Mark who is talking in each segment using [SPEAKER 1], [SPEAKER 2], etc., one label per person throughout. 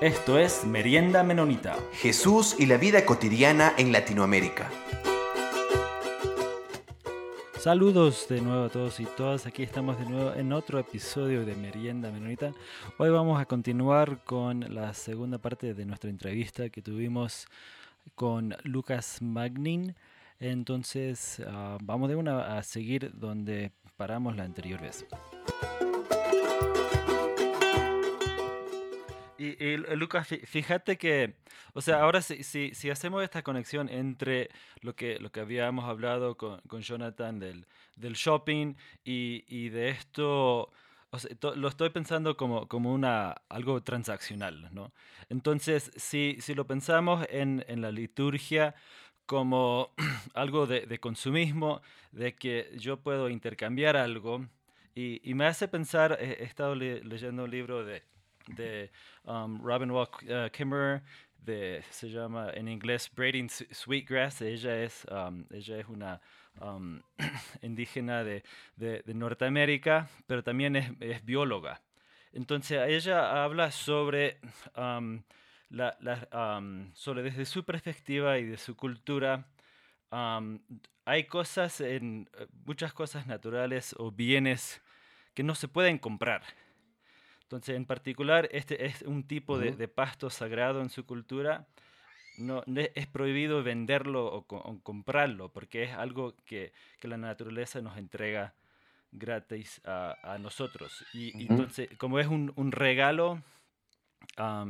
[SPEAKER 1] Esto es Merienda Menonita.
[SPEAKER 2] Jesús y la vida cotidiana en Latinoamérica.
[SPEAKER 1] Saludos de nuevo a todos y todas. Aquí estamos de nuevo en otro episodio de Merienda Menonita. Hoy vamos a continuar con la segunda parte de nuestra entrevista que tuvimos con Lucas Magnin. Entonces, ah, vamos de una a seguir donde paramos la anterior vez. Y, Lucas, fíjate que, o sea, ahora si, si, si, hacemos esta conexión entre lo que, lo que habíamos hablado con, con Jonathan del, del shopping y, y, de esto, o sea, lo estoy pensando como, como una, algo transaccional, ¿no? Entonces, si, si lo pensamos en, en la liturgia como algo de, de, consumismo, de que yo puedo intercambiar algo, y, y me hace pensar, he, estado leyendo un libro de de um, Robin Wall uh, Kimmerer, de, se llama en inglés Braiding Sweetgrass. Ella es, um, ella es una um, indígena de, de, Norteamérica, pero también es, bióloga. Entonces ella habla sobre, la, la, sobre desde su perspectiva y de su cultura. hay cosas, en, muchas cosas naturales o bienes que no se pueden comprar. Entonces, en particular, este es un tipo de, pasto sagrado en su cultura. No, es prohibido venderlo o, comprarlo porque es algo que, que, la naturaleza nos entrega gratis a, a nosotros. Y, entonces, como es un, un regalo,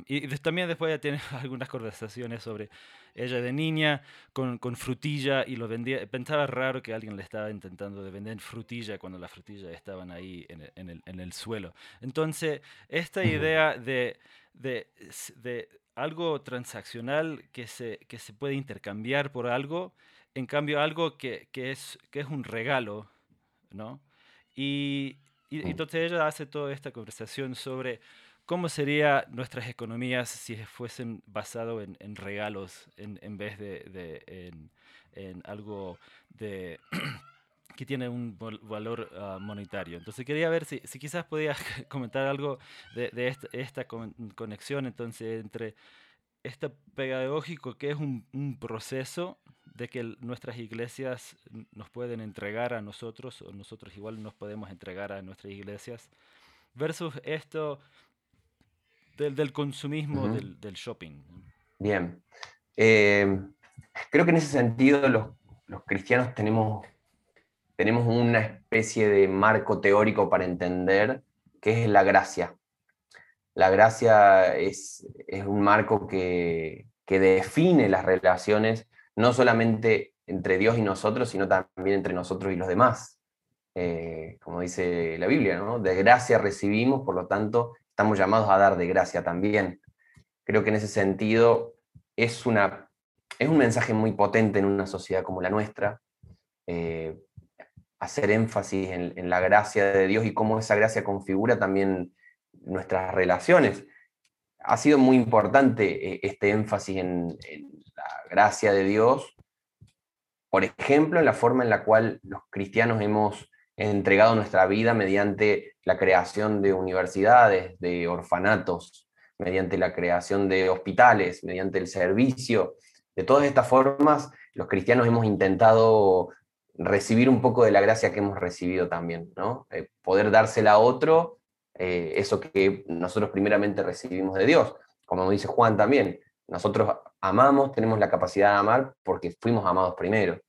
[SPEAKER 1] y también después ya tiene algunas conversaciones sobre ella de niña con, con, frutilla y lo vendía. Pensaba raro que alguien le estaba intentando de vender frutilla cuando las frutillas estaban ahí en el, en el, en el suelo. Entonces, esta idea de, de, de, algo transaccional que se, que se puede intercambiar por algo, en cambio algo que, que es, que es un regalo, ¿no? Y, y entonces ella hace toda esta conversación sobre ¿Cómo serían nuestras economías si fuesen basadas en, regalos en, vez de, en, algo de, que tiene un valor ah, monetario? Entonces quería ver si, si quizás podías comentar algo de, esta, conexión entonces entre este pedagógico que es un, proceso de que nuestras iglesias nos pueden entregar a nosotros o nosotros igual nos podemos entregar a nuestras iglesias versus esto del, consumismo, del, shopping.
[SPEAKER 3] Bien. Eh, creo que en ese sentido los, cristianos tenemos, tenemos una especie de marco teórico para entender qué es la gracia. La gracia es, es un marco que, define las relaciones no solamente entre Dios y nosotros, sino también entre nosotros y los demás. Eh, como dice la Biblia, ¿no? De gracia recibimos, por lo tanto, estamos llamados a dar de gracia también. Creo que en ese sentido es, una, es un mensaje muy potente en una sociedad como la nuestra, eh, hacer énfasis en, la gracia de Dios y cómo esa gracia configura también nuestras relaciones. Ha sido muy importante eh, este énfasis en, en la gracia de Dios, por ejemplo, en la forma en la cual los cristianos hemos entregado nuestra vida mediante la creación de universidades, de orfanatos, mediante la creación de hospitales, mediante el servicio. De todas estas formas, los cristianos hemos intentado recibir un poco de la gracia que hemos recibido también, ¿no? Eh, poder dársela a otro, eh, eso que nosotros primeramente recibimos de Dios. Como dice Juan también, nosotros amamos, tenemos la capacidad de amar porque fuimos amados primero.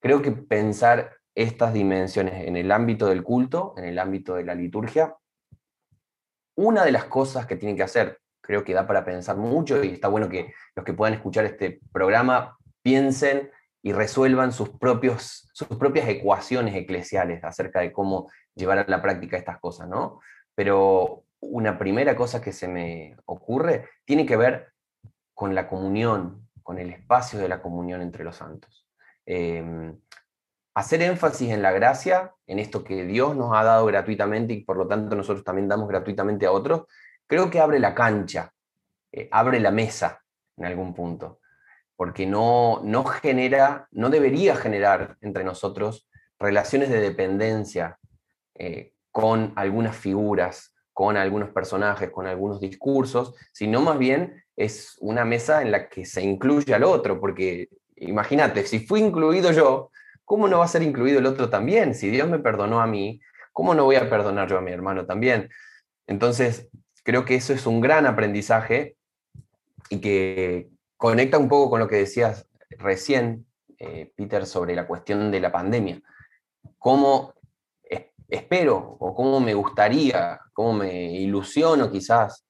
[SPEAKER 3] Creo que pensar estas dimensiones en el ámbito del culto, en el ámbito de la liturgia, una de las cosas que tienen que hacer, creo que da para pensar mucho y está bueno que los que puedan escuchar este programa piensen y resuelvan sus, propios, sus propias ecuaciones eclesiales acerca de cómo llevar a la práctica estas cosas, ¿no? Pero una primera cosa que se me ocurre tiene que ver con la comunión, con el espacio de la comunión entre los santos. Em, hacer énfasis en la gracia, en esto que Dios nos ha dado gratuitamente y por lo tanto nosotros también damos gratuitamente a otros, creo que abre la cancha, eh, abre la mesa en algún punto, porque no, no genera, no debería generar entre nosotros relaciones de dependencia eh, con algunas figuras, con algunos personajes, con algunos discursos, sino más bien es una mesa en la que se incluye al otro, porque imagínate, si fui incluido yo, ¿cómo no va a ser incluido el otro también? Si Dios me perdonó a mí, ¿cómo no voy a perdonar yo a mi hermano también? Entonces, creo que eso es un gran aprendizaje y que conecta un poco con lo que decías recién, eh, Peter, sobre la cuestión de la pandemia. ¿Cómo espero o cómo me gustaría, cómo me ilusiono quizás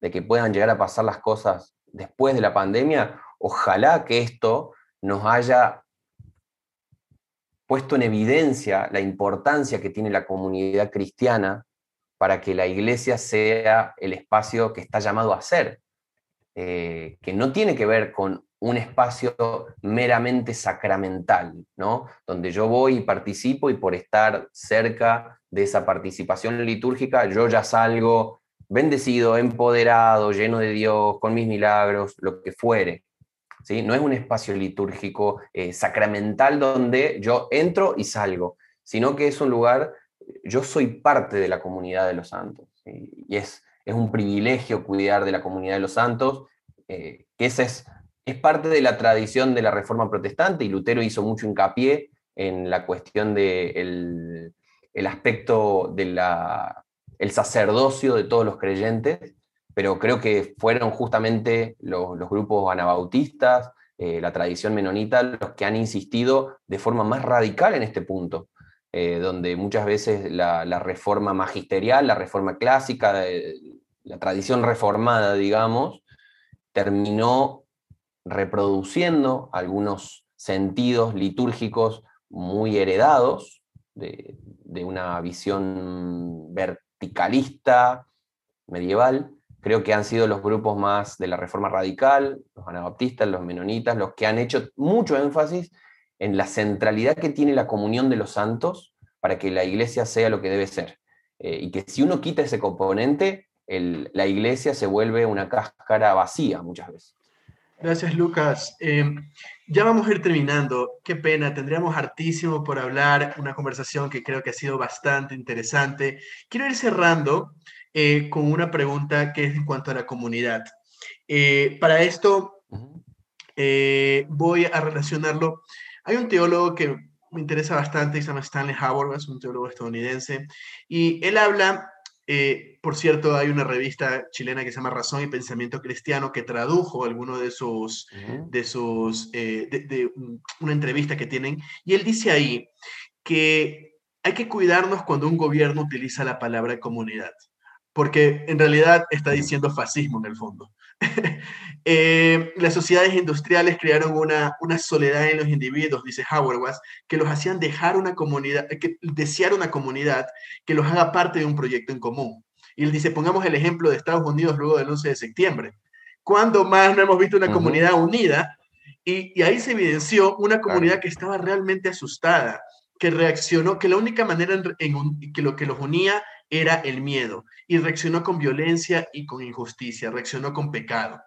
[SPEAKER 3] de que puedan llegar a pasar las cosas después de la pandemia? Ojalá que esto nos haya puesto en evidencia la importancia que tiene la comunidad cristiana para que la iglesia sea el espacio que está llamado a ser, eh, que no tiene que ver con un espacio meramente sacramental, ¿no? Donde yo voy y participo y por estar cerca de esa participación litúrgica, yo ya salgo bendecido, empoderado, lleno de Dios, con mis milagros, lo que fuere. No es un espacio litúrgico eh, sacramental donde yo entro y salgo, sino que es un lugar, yo soy parte de la comunidad de los santos. Y es, un privilegio cuidar de la comunidad de los santos, eh, que ese es es parte de la tradición de la Reforma Protestante y Lutero hizo mucho hincapié en la cuestión del el aspecto del el sacerdocio de todos los creyentes, pero creo que fueron justamente los, grupos anabautistas, eh, la tradición menonita, los que han insistido de forma más radical en este punto, eh, donde muchas veces la, la, reforma magisterial, la reforma clásica, la tradición reformada, digamos, terminó reproduciendo algunos sentidos litúrgicos muy heredados de, una visión verticalista medieval. Creo que han sido los grupos más de la Reforma Radical, los anabaptistas, los menonitas, los que han hecho mucho énfasis en la centralidad que tiene la comunión de los santos para que la iglesia sea lo que debe ser. Eh, y que si uno quita ese componente, la iglesia se vuelve una cáscara vacía muchas veces.
[SPEAKER 4] Gracias, Lucas. Eh, ya vamos a ir terminando. Qué pena, tendríamos hartísimo por hablar, una conversación que creo que ha sido bastante interesante. Quiero ir cerrando eh, con una pregunta que es en cuanto a la comunidad. Eh, para esto, voy a relacionarlo. Hay un teólogo que me interesa bastante, se llama Stanley Howard, es un teólogo estadounidense, y él habla eh, por cierto, hay una revista chilena que se llama Razón y Pensamiento Cristiano que tradujo alguno de sus, de sus, eh, de, una entrevista que tienen, y él dice ahí que hay que cuidarnos cuando un gobierno utiliza la palabra comunidad, porque en realidad está diciendo fascismo en el fondo. Eh, las sociedades industriales crearon una, una soledad en los individuos, dice Howard que los hacían dejar una comunidad, que desear una comunidad que los haga parte de un proyecto en común. Y él dice, pongamos el ejemplo de Estados Unidos luego del 11 de septiembre. ¿Cuándo más no hemos visto una comunidad unida? Y, ahí se evidenció una comunidad que estaba realmente asustada, que reaccionó, que la única manera en, que lo que los unía era el miedo y reaccionó con violencia y con injusticia, reaccionó con pecado.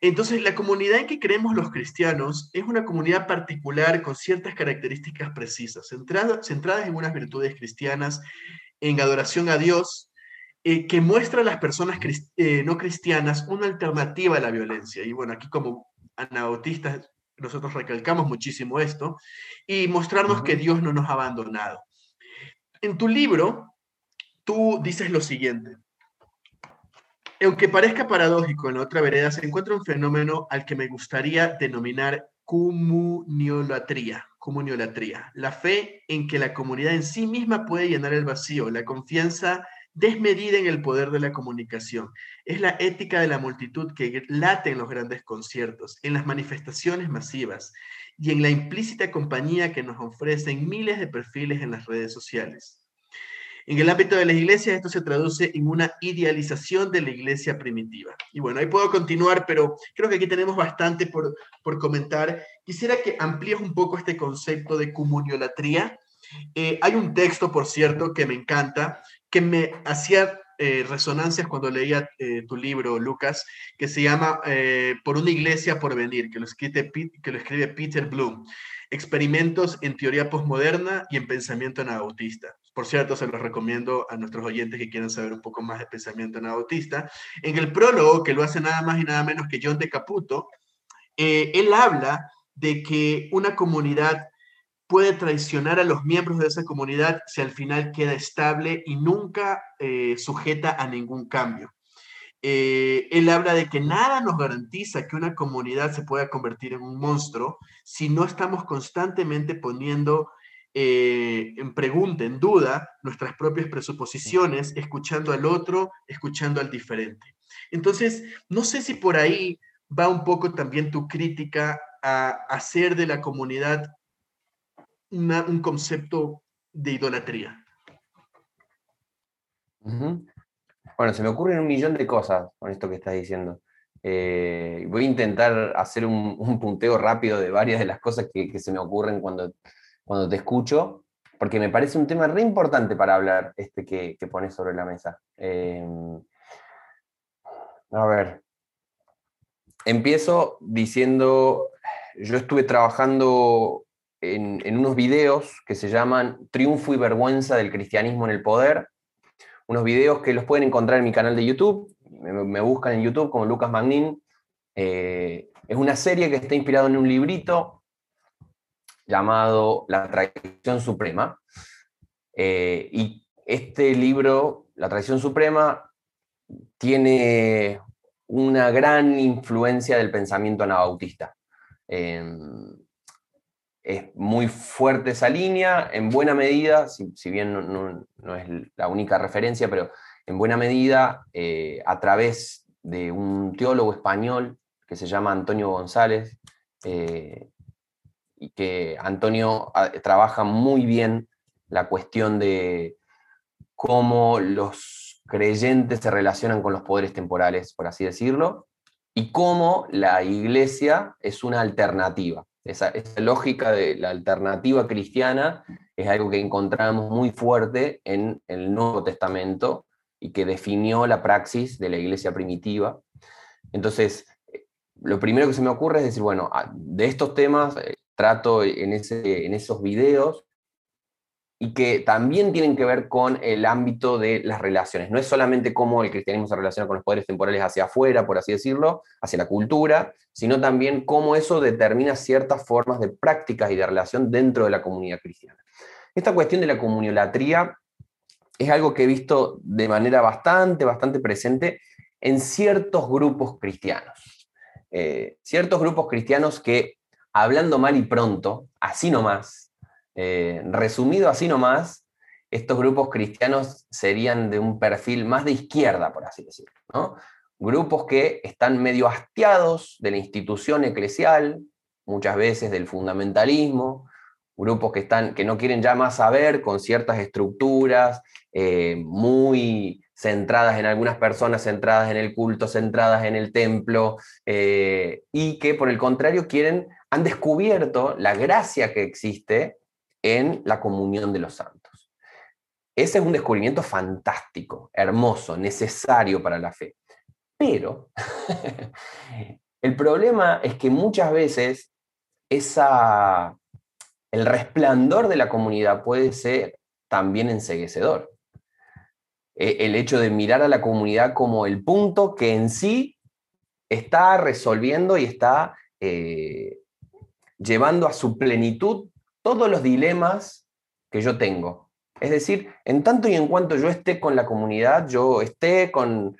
[SPEAKER 4] Entonces, la comunidad en que creemos los cristianos es una comunidad particular con ciertas características precisas, centradas, en unas virtudes cristianas, en adoración a Dios, eh, que muestra a las personas eh, no cristianas una alternativa a la violencia. Y bueno, aquí como anabautistas nosotros recalcamos muchísimo esto, y mostrarnos que Dios no nos ha abandonado. En tu libro, tú dices lo siguiente. Aunque parezca paradójico, en la otra vereda se encuentra un fenómeno al que me gustaría denominar comuniolatría, comuniolatría, la fe en que la comunidad en sí misma puede llenar el vacío, la confianza desmedida en el poder de la comunicación. Es la ética de la multitud que late en los grandes conciertos, en las manifestaciones masivas y en la implícita compañía que nos ofrecen miles de perfiles en las redes sociales. En el ámbito de las iglesias, esto se traduce en una idealización de la iglesia primitiva. Y bueno, ahí puedo continuar, pero creo que aquí tenemos bastante por, por comentar. Quisiera que amplíes un poco este concepto de comuniolatría. Eh, hay un texto, por cierto, que me encanta, que me hacía eh, resonancias cuando leía eh, tu libro, Lucas, que se llama Por una iglesia por venir, que lo, escribe, que lo escribe Peter Bloom. Experimentos en teoría postmoderna y en pensamiento anabautista. Por cierto, se los recomiendo a nuestros oyentes que quieran saber un poco más de pensamiento anabautista. En el prólogo, que lo hace nada más y nada menos que John de Caputo, él habla de que una comunidad puede traicionar a los miembros de esa comunidad si al final queda estable y nunca eh, sujeta a ningún cambio. Eh, él habla de que nada nos garantiza que una comunidad se pueda convertir en un monstruo si no estamos constantemente poniendo eh, en pregunta, en duda, nuestras propias presuposiciones, escuchando al otro, escuchando al diferente. Entonces, no sé si por ahí va un poco también tu crítica a hacer de la comunidad un concepto de idolatría?
[SPEAKER 3] Bueno, se me ocurren un millón de cosas con esto que estás diciendo. Eh, voy a intentar hacer un, punteo rápido de varias de las cosas que, se me ocurren cuando, cuando te escucho, porque me parece un tema re importante para hablar este que, pones sobre la mesa. Eh, a ver, empiezo diciendo, yo estuve trabajando en, unos videos que se llaman Triunfo y Vergüenza del Cristianismo en el Poder, unos videos que los pueden encontrar en mi canal de YouTube, me, buscan en YouTube como Lucas Magnin. Eh, es una serie que está inspirada en un librito llamado La Tradición Suprema. Eh, y este libro, La Tradición Suprema, tiene una gran influencia del pensamiento anabautista. Em, es muy fuerte esa línea, en buena medida, si, bien no, es la única referencia, pero en buena medida eh, a través de un teólogo español que se llama Antonio González, eh, y que Antonio ah, trabaja muy bien la cuestión de cómo los creyentes se relacionan con los poderes temporales, por así decirlo, y cómo la iglesia es una alternativa. Esa, lógica de la alternativa cristiana es algo que encontramos muy fuerte en el Nuevo Testamento y que definió la praxis de la iglesia primitiva. Entonces, lo primero que se me ocurre es decir, bueno, ah, de estos temas eh, trato en, ese, en esos videos y que también tienen que ver con el ámbito de las relaciones. No es solamente cómo el cristianismo se relaciona con los poderes temporales hacia afuera, por así decirlo, hacia la cultura, sino también cómo eso determina ciertas formas de prácticas y de relación dentro de la comunidad cristiana. Esta cuestión de la comuniolatría es algo que he visto de manera bastante, bastante presente en ciertos grupos cristianos. Eh, ciertos grupos cristianos que, hablando mal y pronto, así nomás, eh, resumido así nomás, estos grupos cristianos serían de un perfil más de izquierda, por así decirlo. Grupos que están medio hastiados de la institución eclesial, muchas veces del fundamentalismo, grupos que, están, que no quieren ya más saber con ciertas estructuras eh, muy centradas en algunas personas, centradas en el culto, centradas en el templo, eh, y que por el contrario quieren, han descubierto la gracia que existe en la comunión de los santos. Ese es un descubrimiento fantástico, hermoso, necesario para la fe. Pero el problema es que muchas veces el resplandor de la comunidad puede ser también enseguecedor. E, el hecho de mirar a la comunidad como el punto que en sí está resolviendo y está eh, llevando a su plenitud todos los dilemas que yo tengo. Es decir, en tanto y en cuanto yo esté con la comunidad, yo esté con,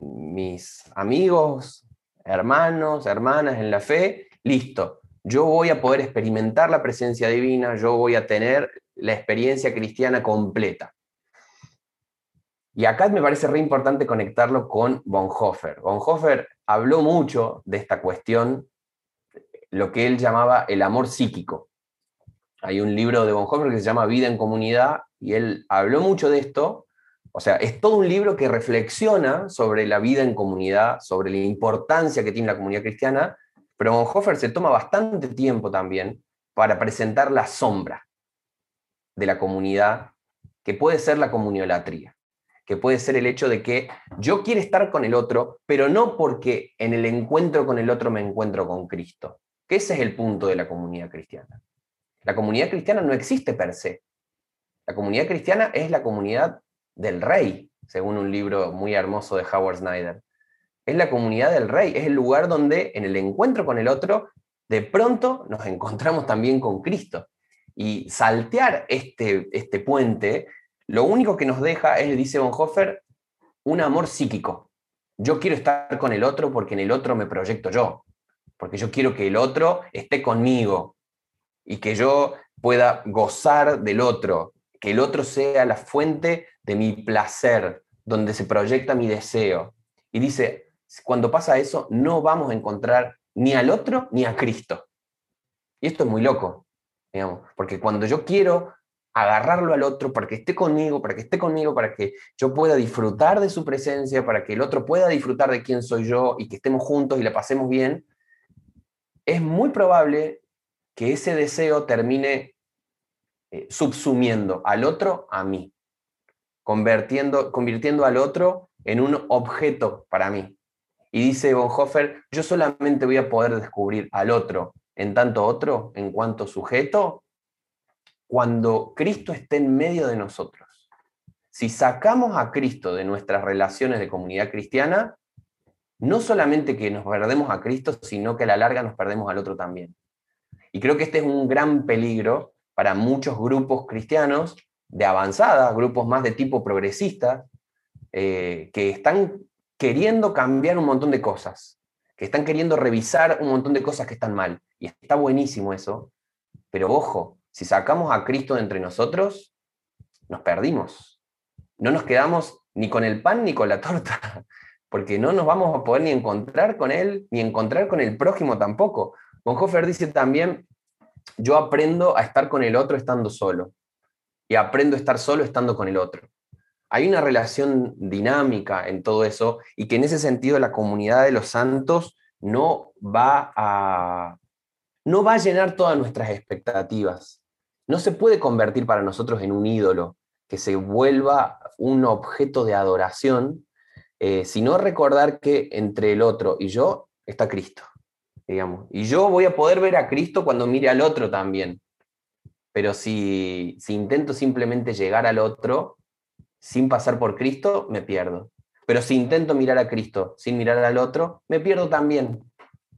[SPEAKER 3] mis amigos, hermanos, hermanas en la fe, listo. Yo voy a poder experimentar la presencia divina, yo voy a tener la experiencia cristiana completa. Y acá me parece re importante conectarlo con Bonhoeffer. Bonhoeffer habló mucho de esta cuestión, lo que él llamaba el amor psíquico. Hay un libro de Bonhoeffer que se llama Vida en Comunidad y él habló mucho de esto. O sea, es todo un libro que reflexiona sobre la vida en comunidad, sobre la importancia que tiene la comunidad cristiana, pero Bonhoeffer se toma bastante tiempo también para presentar la sombra de la comunidad, que puede ser la comuniolatría, que puede ser el hecho de que yo quiero estar con el otro, pero no porque en el encuentro con el otro me encuentro con Cristo. Que ese es el punto de la comunidad cristiana. La comunidad cristiana no existe per se. La comunidad cristiana es la comunidad del rey, según un libro muy hermoso de Howard Snyder. Es la comunidad del rey, es el lugar donde en el encuentro con el otro, de pronto nos encontramos también con Cristo. Y saltear este, este puente, lo único que nos deja es, dice Bonhoeffer, un amor psíquico. Yo quiero estar con el otro porque en el otro me proyecto yo, porque yo quiero que el otro esté conmigo y que yo pueda gozar del otro, que el otro sea la fuente de mi placer, donde se proyecta mi deseo. Y dice, cuando pasa eso, no vamos a encontrar ni al otro ni a Cristo. Y esto es muy loco, digamos, porque cuando yo quiero agarrarlo al otro para que esté conmigo, para que esté conmigo, para que yo pueda disfrutar de su presencia, para que el otro pueda disfrutar de quién soy yo y que estemos juntos y la pasemos bien, es muy probable que ese deseo termine eh, subsumiendo al otro a mí, convirtiendo, convirtiendo al otro en un objeto para mí. Y dice Bonhoeffer, yo solamente voy a poder descubrir al otro en tanto otro, en cuanto sujeto, cuando Cristo esté en medio de nosotros. Si sacamos a Cristo de nuestras relaciones de comunidad cristiana, no solamente que nos perdemos a Cristo, sino que a la larga nos perdemos al otro también. Y creo que este es un gran peligro para muchos grupos cristianos de avanzada, grupos más de tipo progresista, eh, que están queriendo cambiar un montón de cosas, que están queriendo revisar un montón de cosas que están mal. Y está buenísimo eso, pero ojo, si sacamos a Cristo de entre nosotros, nos perdimos. No nos quedamos ni con el pan ni con la torta, porque no nos vamos a poder ni encontrar con Él, ni encontrar con el prójimo tampoco. Bonhoeffer dice también, yo aprendo a estar con el otro estando solo, y aprendo a estar solo estando con el otro. Hay una relación dinámica en todo eso, y que en ese sentido la comunidad de los santos no va a, no va a llenar todas nuestras expectativas. No se puede convertir para nosotros en un ídolo, que se vuelva un objeto de adoración, eh, sino recordar que entre el otro y yo está Cristo, digamos. Y yo voy a poder ver a Cristo cuando mire al otro también. Pero si, si intento simplemente llegar al otro sin pasar por Cristo, me pierdo. Pero si intento mirar a Cristo sin mirar al otro, me pierdo también.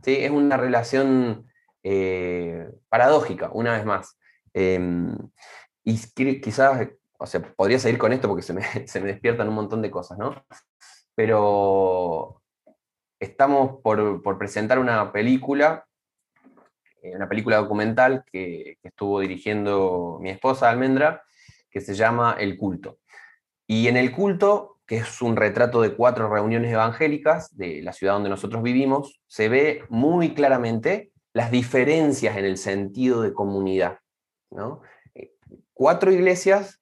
[SPEAKER 3] ¿Sí? Es una relación eh, paradójica, una vez más. Em, y quizás, o sea, podría seguir con esto porque se me, se me despiertan un montón de cosas, ¿no? Pero estamos por, presentar una película, eh, una película documental que, que, estuvo dirigiendo mi esposa Almendra, que se llama El culto. Y en El culto, que es un retrato de cuatro reuniones evangélicas de la ciudad donde nosotros vivimos, se ve muy claramente las diferencias en el sentido de comunidad. Eh, cuatro iglesias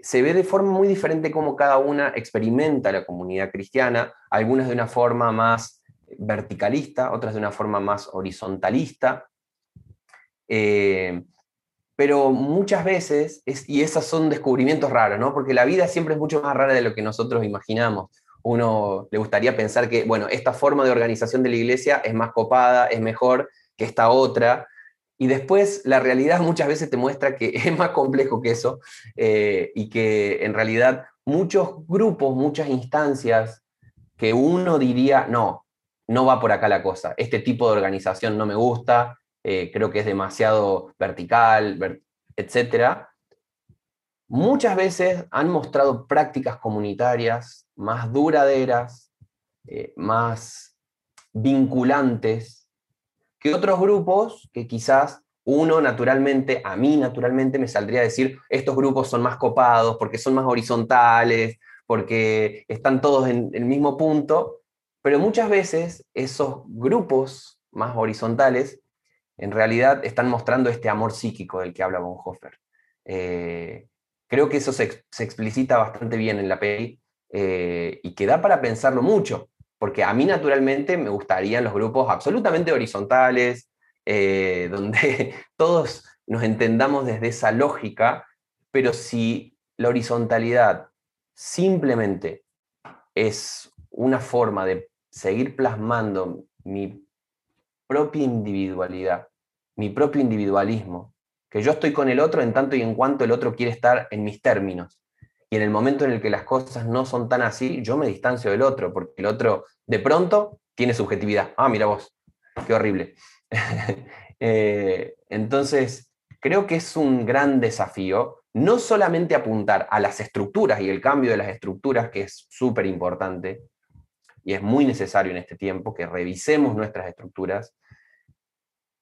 [SPEAKER 3] se ve de forma muy diferente cómo cada una experimenta la comunidad cristiana, algunas de una forma más verticalista, otras de una forma más horizontalista. Eh, pero muchas veces, y esos son descubrimientos raros, ¿no? porque la vida siempre es mucho más rara de lo que nosotros imaginamos. Uno le gustaría pensar que, bueno, esta forma de organización de la iglesia es más copada, es mejor que esta otra, y después la realidad muchas veces te muestra que es más complejo que eso eh, y que en realidad muchos grupos, muchas instancias que uno diría, no, no va por acá la cosa, este tipo de organización no me gusta, eh, creo que es demasiado vertical, etc. Muchas veces han mostrado prácticas comunitarias más duraderas, eh, más vinculantes, que otros grupos que quizás uno naturalmente, a mí naturalmente me saldría a decir, estos grupos son más copados porque son más horizontales, porque están todos en el mismo punto, pero muchas veces esos grupos más horizontales en realidad están mostrando este amor psíquico del que habla Bonhoeffer. Eh, creo que eso se, explicita bastante bien en la peli eh, y que da para pensarlo mucho, porque a mí naturalmente me gustarían los grupos absolutamente horizontales, eh, donde todos nos entendamos desde esa lógica, pero si la horizontalidad simplemente es una forma de seguir plasmando mi propia individualidad, mi propio individualismo, que yo estoy con el otro en tanto y en cuanto el otro quiere estar en mis términos. Y en el momento en el que las cosas no son tan así, yo me distancio del otro, porque el otro de pronto tiene subjetividad. Ah, mira vos, qué horrible. Eh, entonces, creo que es un gran desafío no solamente apuntar a las estructuras y el cambio de las estructuras, que es súper importante y es muy necesario en este tiempo, que revisemos nuestras estructuras,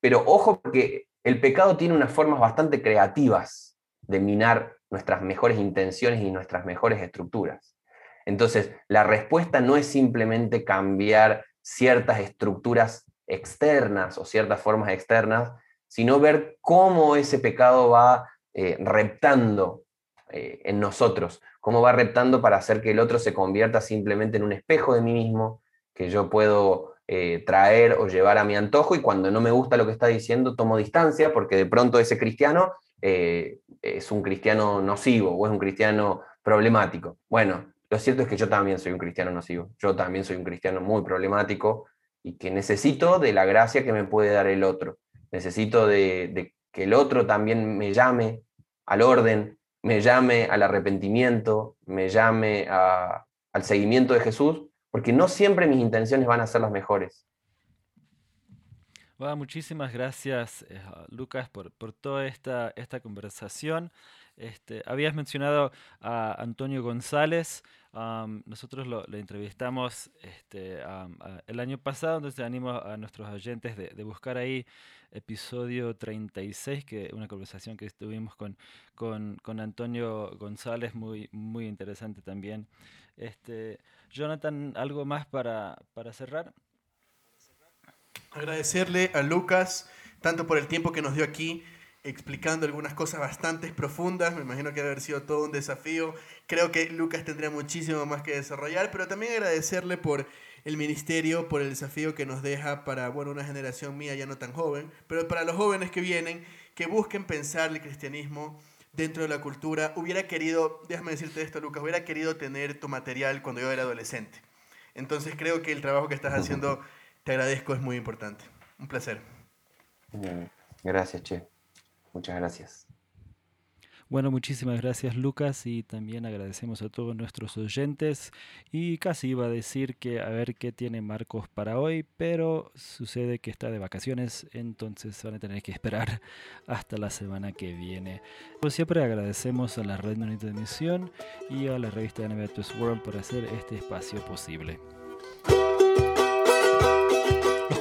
[SPEAKER 3] pero ojo porque el pecado tiene unas formas bastante creativas de minar nuestras mejores intenciones y nuestras mejores estructuras. Entonces, la respuesta no es simplemente cambiar ciertas estructuras externas o ciertas formas externas, sino ver cómo ese pecado va eh, reptando eh, en nosotros, cómo va reptando para hacer que el otro se convierta simplemente en un espejo de mí mismo, que yo puedo eh, traer o llevar a mi antojo y cuando no me gusta lo que está diciendo tomo distancia porque de pronto ese cristiano es un cristiano nocivo o es un cristiano problemático. Bueno, lo cierto es que yo también soy un cristiano nocivo, yo también soy un cristiano muy problemático y que necesito de la gracia que me puede dar el otro. Necesito de, que el otro también me llame al orden, me llame al arrepentimiento, me llame al seguimiento de Jesús, porque no siempre mis intenciones van a ser las mejores.
[SPEAKER 1] Muchísimas gracias, eh, Lucas, por, toda esta, esta conversación. Este, habías mencionado a Antonio González. nosotros lo, entrevistamos este, el año pasado, entonces animo a nuestros oyentes de, buscar ahí episodio 36, que una conversación que estuvimos con, con, Antonio González, muy, muy interesante también. Este, Jonathan, ¿algo más para, para cerrar?
[SPEAKER 4] Agradecerle a Lucas tanto por el tiempo que nos dio aquí explicando algunas cosas bastante profundas. Me imagino que debe haber sido todo un desafío. Creo que Lucas tendría muchísimo más que desarrollar, pero también agradecerle por el ministerio, por el desafío que nos deja para bueno, una generación mía ya no tan joven, pero para los jóvenes que vienen, que busquen pensar el cristianismo dentro de la cultura. Hubiera querido, déjame decirte esto, Lucas, hubiera querido tener tu material cuando yo era adolescente. Entonces creo que el trabajo que estás haciendo, te agradezco, es muy importante. Un placer.
[SPEAKER 3] Gracias, Che. Muchas gracias.
[SPEAKER 1] Bueno, muchísimas gracias Lucas y también agradecemos a todos nuestros oyentes y casi iba a decir que a ver qué tiene Marcos para hoy, pero sucede que está de vacaciones, entonces van a tener que esperar hasta la semana que viene. Como siempre agradecemos a la Red Monita de Misión y a la revista Animatus World por hacer este espacio posible